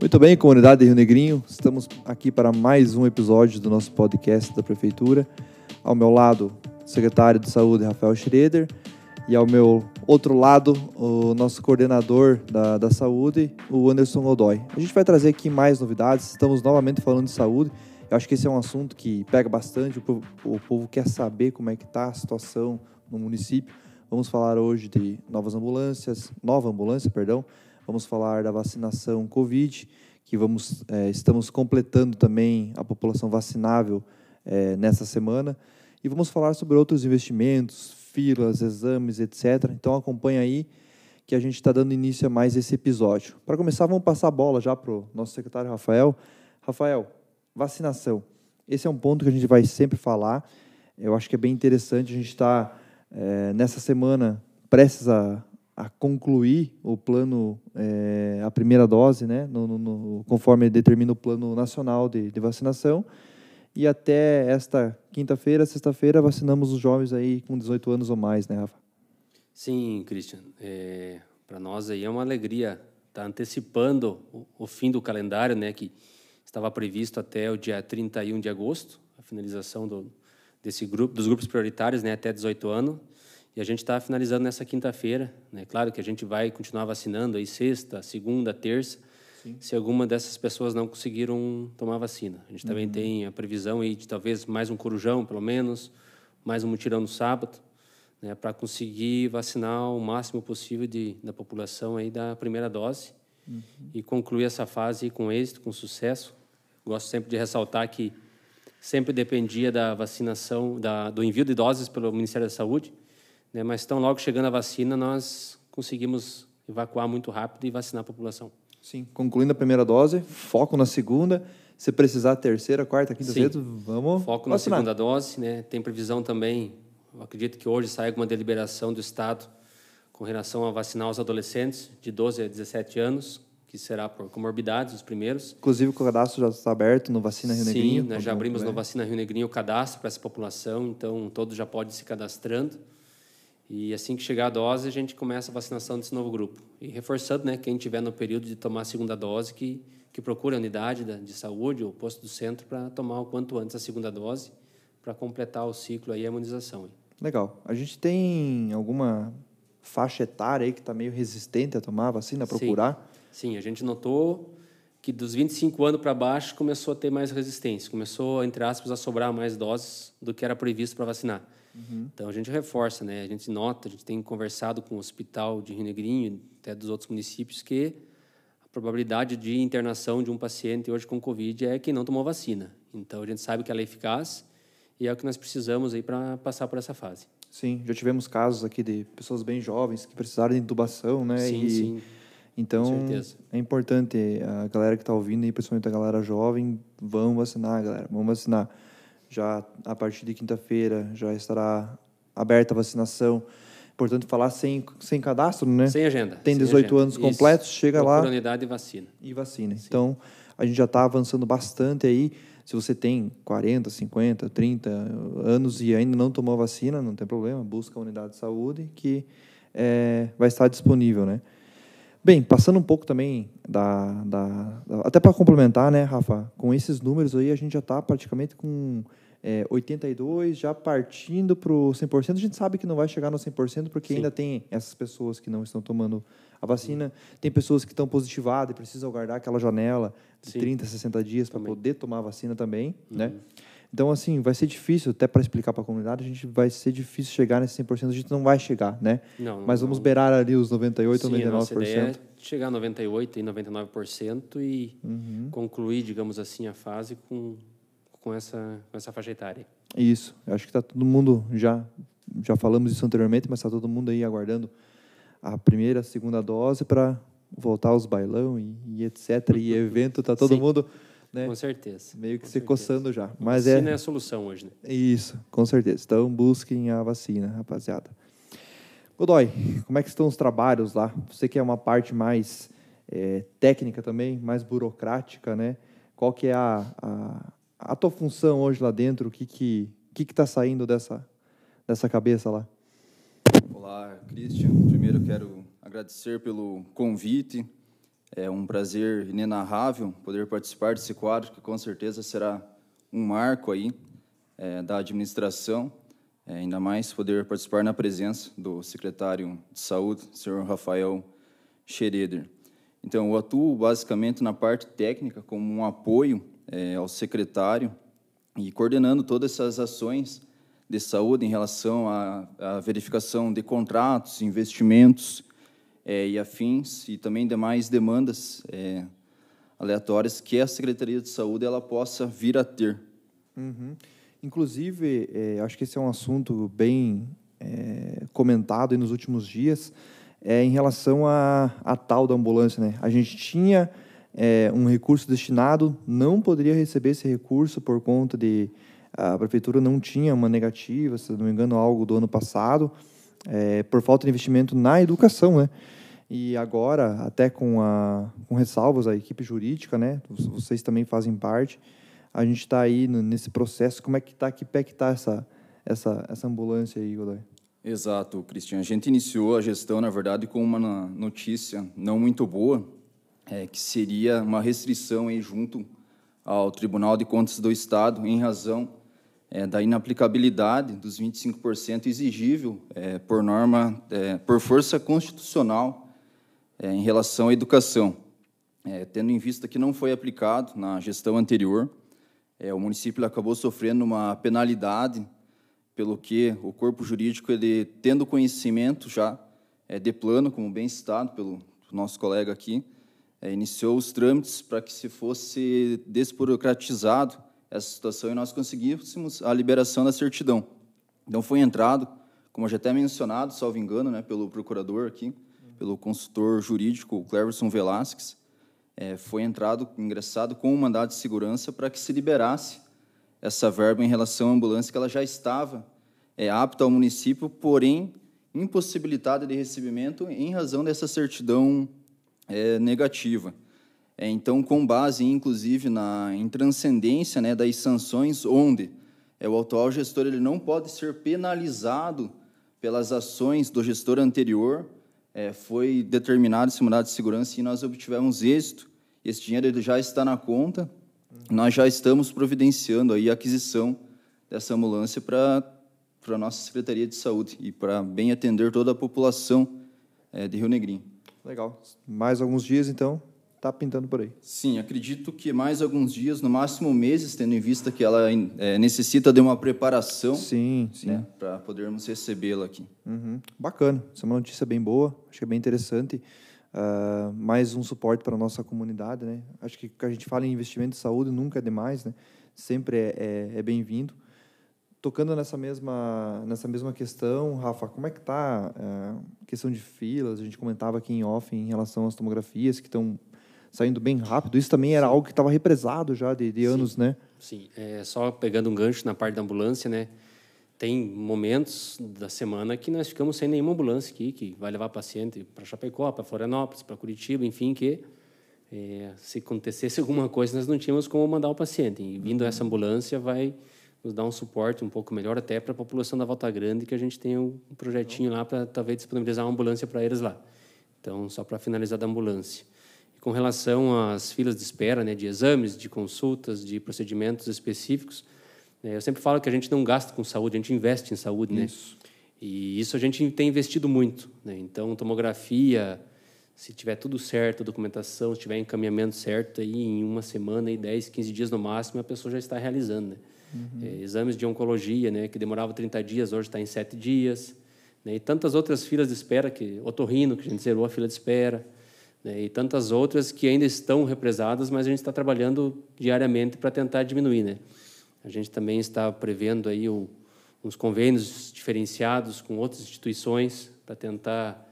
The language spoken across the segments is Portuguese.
Muito bem, comunidade de Rio Negrinho, estamos aqui para mais um episódio do nosso podcast da Prefeitura. Ao meu lado, o secretário de Saúde, Rafael Schroeder, e ao meu outro lado, o nosso coordenador da, da saúde, o Anderson Godoy. A gente vai trazer aqui mais novidades, estamos novamente falando de saúde. Eu acho que esse é um assunto que pega bastante, o povo, o povo quer saber como é que está a situação no município. Vamos falar hoje de novas ambulâncias, nova ambulância, perdão. Vamos falar da vacinação Covid, que vamos, é, estamos completando também a população vacinável é, nessa semana. E vamos falar sobre outros investimentos, filas, exames, etc. Então acompanha aí que a gente está dando início a mais esse episódio. Para começar, vamos passar a bola já para o nosso secretário Rafael. Rafael, vacinação. Esse é um ponto que a gente vai sempre falar. Eu acho que é bem interessante. A gente está, é, nessa semana, prestes a, a, concluir o plano, é, a primeira dose, né, no, no, no, conforme determina o Plano Nacional de, de Vacinação. E até esta quinta-feira, sexta-feira, vacinamos os jovens aí com 18 anos ou mais, né, Rafa? Sim, Christian. É, Para nós aí é uma alegria estar tá antecipando o, o, fim do calendário, né, que estava previsto até o dia 31 de agosto, a finalização do, desse grupo, dos grupos prioritários, né, até 18 anos. E a gente está finalizando nessa quinta-feira. Né? Claro que a gente vai continuar vacinando aí sexta, segunda, terça, Sim. se alguma dessas pessoas não conseguiram tomar vacina. A gente também uhum. tem a previsão aí de talvez mais um corujão, pelo menos, mais um mutirão no sábado, né, para conseguir vacinar o máximo possível de, da população aí da primeira dose uhum. e concluir essa fase com êxito, com sucesso. Gosto sempre de ressaltar que sempre dependia da vacinação, da, do envio de doses pelo Ministério da Saúde, né, mas tão logo chegando a vacina, nós conseguimos evacuar muito rápido e vacinar a população. Sim, concluindo a primeira dose, foco na segunda. Se precisar terceira, quarta, quinta, sexta, vamos Foco vacinar. na segunda dose, né? Tem previsão também, acredito que hoje sai alguma deliberação do Estado com relação a vacinar os adolescentes de 12 a 17 anos, que será por comorbidades, os primeiros. Inclusive o cadastro já está aberto no Vacina Rio Negrinho. Sim, nós já abrimos no Vacina Rio Negrinho o cadastro para essa população, então todos já podem se cadastrando. E assim que chegar a dose, a gente começa a vacinação desse novo grupo. E reforçando, né, quem tiver no período de tomar a segunda dose, que, que procure a unidade de saúde ou posto do centro para tomar o quanto antes a segunda dose, para completar o ciclo aí, a imunização. Legal. A gente tem alguma faixa etária aí que está meio resistente a tomar a vacina, a procurar? Sim. Sim, a gente notou que dos 25 anos para baixo começou a ter mais resistência, começou, entre aspas, a sobrar mais doses do que era previsto para vacinar. Uhum. Então a gente reforça, né? A gente nota, a gente tem conversado com o hospital de Rio Negrinho, até dos outros municípios, que a probabilidade de internação de um paciente hoje com Covid é que não tomou vacina. Então a gente sabe que ela é eficaz e é o que nós precisamos aí para passar por essa fase. Sim, já tivemos casos aqui de pessoas bem jovens que precisaram de intubação, né? Sim, e, sim. Então, é importante a galera que está ouvindo aí, principalmente a galera jovem, vão vacinar, galera, vão vacinar já a partir de quinta-feira já estará aberta a vacinação. Importante falar sem, sem cadastro, né? Sem agenda. Tem 18 agenda. anos completos, Isso. chega Procura lá. unidade e vacina. E vacina. Sim. Então, a gente já está avançando bastante aí. Se você tem 40, 50, 30 anos e ainda não tomou a vacina, não tem problema, busca a unidade de saúde que é, vai estar disponível, né? Bem, passando um pouco também da. da, até para complementar, né, Rafa? Com esses números aí, a gente já está praticamente com é, 82, já partindo para o 100%. A gente sabe que não vai chegar no 100% porque Sim. ainda tem essas pessoas que não estão tomando a vacina, Sim. tem pessoas que estão positivadas e precisam guardar aquela janela de Sim. 30, 60 dias para poder tomar a vacina também, né? uhum. né? Então, assim, vai ser difícil, até para explicar para a comunidade, a gente vai ser difícil chegar nesse 100%, a gente não vai chegar, né? Não, Mas vamos não. beirar ali os 98, Sim, 99%. A nossa ideia é chegar a 98 e 99% e uhum. concluir, digamos assim, a fase com, com, essa, com essa faixa etária. Isso, eu acho que está todo mundo já, já falamos isso anteriormente, mas está todo mundo aí aguardando a primeira, a segunda dose para voltar aos bailão e, e etc. E evento, está todo Sim. mundo né? Com certeza. Meio que com se certeza. coçando já. Mas a vacina é... é a solução hoje, né? Isso, com certeza. Então busquem a vacina, rapaziada. Godoy, como é que estão os trabalhos lá? Você que é uma parte mais é, técnica também, mais burocrática, né? Qual que é a, a, a tua função hoje lá dentro? O que que que está saindo dessa dessa cabeça lá? Olá, Christian. Primeiro quero agradecer pelo convite É um prazer inenarrável poder participar desse quadro, que com certeza será um marco aí é, da administração, é, ainda mais poder participar na presença do secretário de Saúde, senhor Rafael Schroeder. Então, eu atuo basicamente na parte técnica como um apoio é, ao secretário e coordenando todas essas ações de saúde em relação à, à verificação de contratos, investimentos é, e afins, e também demais demandas é, aleatórias que a Secretaria de Saúde ela possa vir a ter. Uhum. Inclusive, é, acho que esse é um assunto bem é, comentado nos últimos dias, é, em relação à a, a, tal da ambulância. Né? A gente tinha é, um recurso destinado, não poderia receber esse recurso por conta de a prefeitura não tinha uma negativa, se não me engano, algo do ano passado, é, por falta de investimento na educação, né? E agora, até com, a, com ressalvas à equipe jurídica, né? Vocês também fazem parte. A gente está aí nesse processo. Como é que está? Que pé que está essa, essa, essa ambulância aí, Godoy? Exato, Cristian. A gente iniciou a gestão, na verdade, com uma notícia não muito boa, é, que seria uma restrição aí junto ao Tribunal de Contas do Estado em razão é, da inaplicabilidade dos 25% exigível é, por norma, é, por força constitucional é, em relação à educação. É, tendo em vista que não foi aplicado na gestão anterior, é, o município acabou sofrendo uma penalidade, pelo que o corpo jurídico, ele, tendo conhecimento já de plano, como bem citado pelo nosso colega aqui, iniciou os trâmites para que se fosse desburocratizado essa situação e nós conseguíssemos a liberação da certidão. Então foi entrado, como já até mencionado, salvo engano, né, pelo procurador aqui, pelo consultor jurídico Cleverson Velasquez, é, foi entrado, ingressado com um mandado de segurança para que se liberasse essa verba em relação à ambulância que ela já estava é, apta ao município, porém impossibilitada de recebimento em razão dessa certidão é, negativa. É, então, com base, inclusive, na intranscendência né, das sanções, onde é, o atual gestor ele não pode ser penalizado pelas ações do gestor anterior, é, foi determinado esse mandado de segurança e nós obtivemos êxito. Esse dinheiro ele já está na conta, nós já estamos providenciando aí a aquisição dessa ambulância para a nossa Secretaria de Saúde e para bem atender toda a população é, de Rio Negrinho. Legal. Mais alguns dias, então, está pintando por aí. Sim, acredito que mais alguns dias, no máximo meses, tendo em vista que ela é, necessita de uma preparação sim, sim. Né, para podermos recebê-la aqui. Uhum. Bacana, essa é uma notícia bem boa, acho que é bem interessante. Uh, mais um suporte para a nossa comunidade. Né? Acho que a gente fala em investimento em saúde nunca é demais, né? sempre é, é, é bem-vindo. Tocando nessa mesma, nessa mesma questão, Rafa, como é que está a uh, questão de filas? A gente comentava aqui em off em relação às tomografias que estão saindo bem rápido. Isso também era Sim. algo que estava represado já de, de anos, né? Sim, é, só pegando um gancho na parte da ambulância, né? Tem momentos da semana que nós ficamos sem nenhuma ambulância aqui, que vai levar paciente para Chapecó, para Florianópolis, para Curitiba, enfim, que é, se acontecesse alguma coisa, nós não tínhamos como mandar o paciente. E vindo essa ambulância vai nos dar um suporte um pouco melhor até para a população da Volta Grande, que a gente tem um projetinho lá para talvez disponibilizar uma ambulância para eles lá. Então, só para finalizar da ambulância com relação às filas de espera, né, de exames, de consultas, de procedimentos específicos. Né, eu sempre falo que a gente não gasta com saúde, a gente investe em saúde, né? isso. E isso a gente tem investido muito, né? Então, tomografia, se tiver tudo certo, documentação, se tiver encaminhamento certo, aí em uma semana, aí 10, 15 dias no máximo, a pessoa já está realizando, né? Uhum. É, exames de oncologia, né, que demorava 30 dias, hoje está em 7 dias. Né? E tantas outras filas de espera, que otorrino, que a gente zerou a fila de espera né, e tantas outras que ainda estão represadas, mas a gente está trabalhando diariamente para tentar diminuir. Né? A gente também está prevendo aí o, uns convênios diferenciados com outras instituições para tentar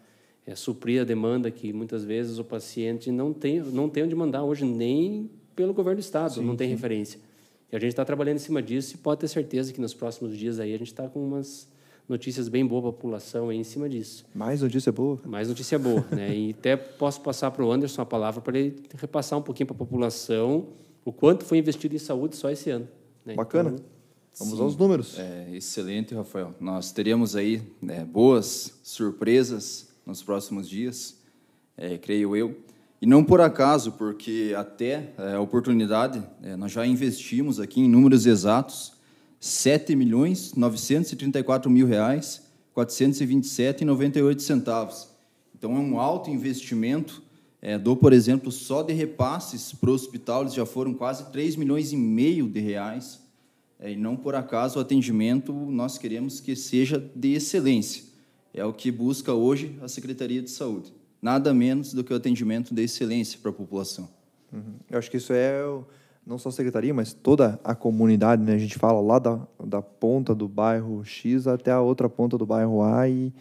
é, suprir a demanda que muitas vezes o paciente não tem, não tem onde mandar hoje, nem pelo governo do Estado, sim, não tem sim. referência. E a gente está trabalhando em cima disso e pode ter certeza que nos próximos dias aí a gente está com umas notícias bem boas para a população aí em cima disso. Mais notícia boa? Mais notícia boa, né? E até posso passar para o Anderson a palavra para ele repassar um pouquinho para a população o quanto foi investido em saúde só esse ano. Né? Bacana. Então, Vamos Sim, aos números. É, excelente, Rafael. Nós teremos aí né, boas surpresas nos próximos dias, é, creio eu. E não por acaso, porque até é, a oportunidade, é, nós já investimos aqui em números exatos, 7 milhões 934 mil reais, 427,98 centavos. Então, é um alto investimento. É, dou, por exemplo, só de repasses para o hospital, eles já foram quase 3 milhões e meio de reais. É, e não por acaso o atendimento nós queremos que seja de excelência. É o que busca hoje a Secretaria de Saúde nada menos do que o atendimento de excelência para a população. Uhum. Eu acho que isso é não só a secretaria, mas toda a comunidade, né? A gente fala lá da, da ponta do bairro X até a outra ponta do bairro A e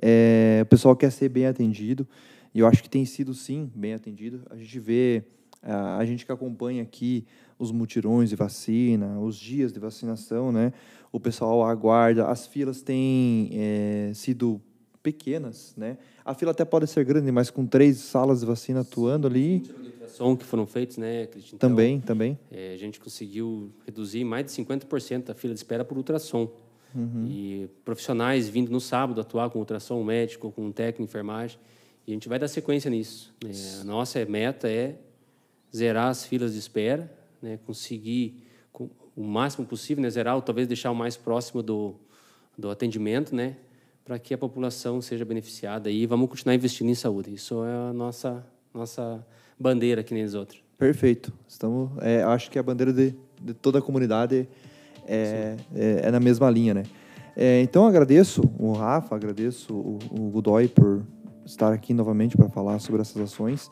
é, o pessoal quer ser bem atendido e eu acho que tem sido sim bem atendido. A gente vê a gente que acompanha aqui os mutirões de vacina, os dias de vacinação, né? O pessoal aguarda, as filas têm é, sido pequenas, né? A fila até pode ser grande, mas com três salas de vacina atuando ali. Som que foram feitos, né, Cristian? Então, também, também. É, a gente conseguiu reduzir mais de 50% a fila de espera por ultrassom. Uhum. E profissionais vindo no sábado atuar com ultrassom médico, com técnico de enfermagem. E a gente vai dar sequência nisso. Né? A nossa meta é zerar as filas de espera, né? conseguir o máximo possível, né? zerar ou talvez deixar o mais próximo do, do atendimento, né? para que a população seja beneficiada e vamos continuar investindo em saúde. Isso é a nossa nossa bandeira que nem os outros. Perfeito. Estamos, é, acho que a bandeira de, de toda a comunidade é, é, é, na mesma linha, né? É, então agradeço o Rafa, agradeço o, o Godoy por estar aqui novamente para falar sobre essas ações.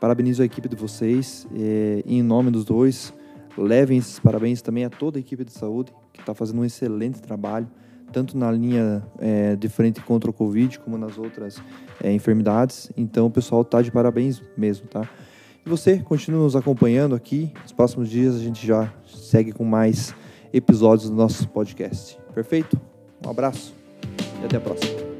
Parabenizo a equipe de vocês é, em nome dos dois levem esses parabéns também a toda a equipe de saúde que está fazendo um excelente trabalho tanto na linha é, de frente contra o Covid, como nas outras é, enfermidades. Então, o pessoal está de parabéns mesmo, tá? E você continua nos acompanhando aqui. Nos próximos dias a gente já segue com mais episódios do nosso podcast. Perfeito? Um abraço e até a próxima.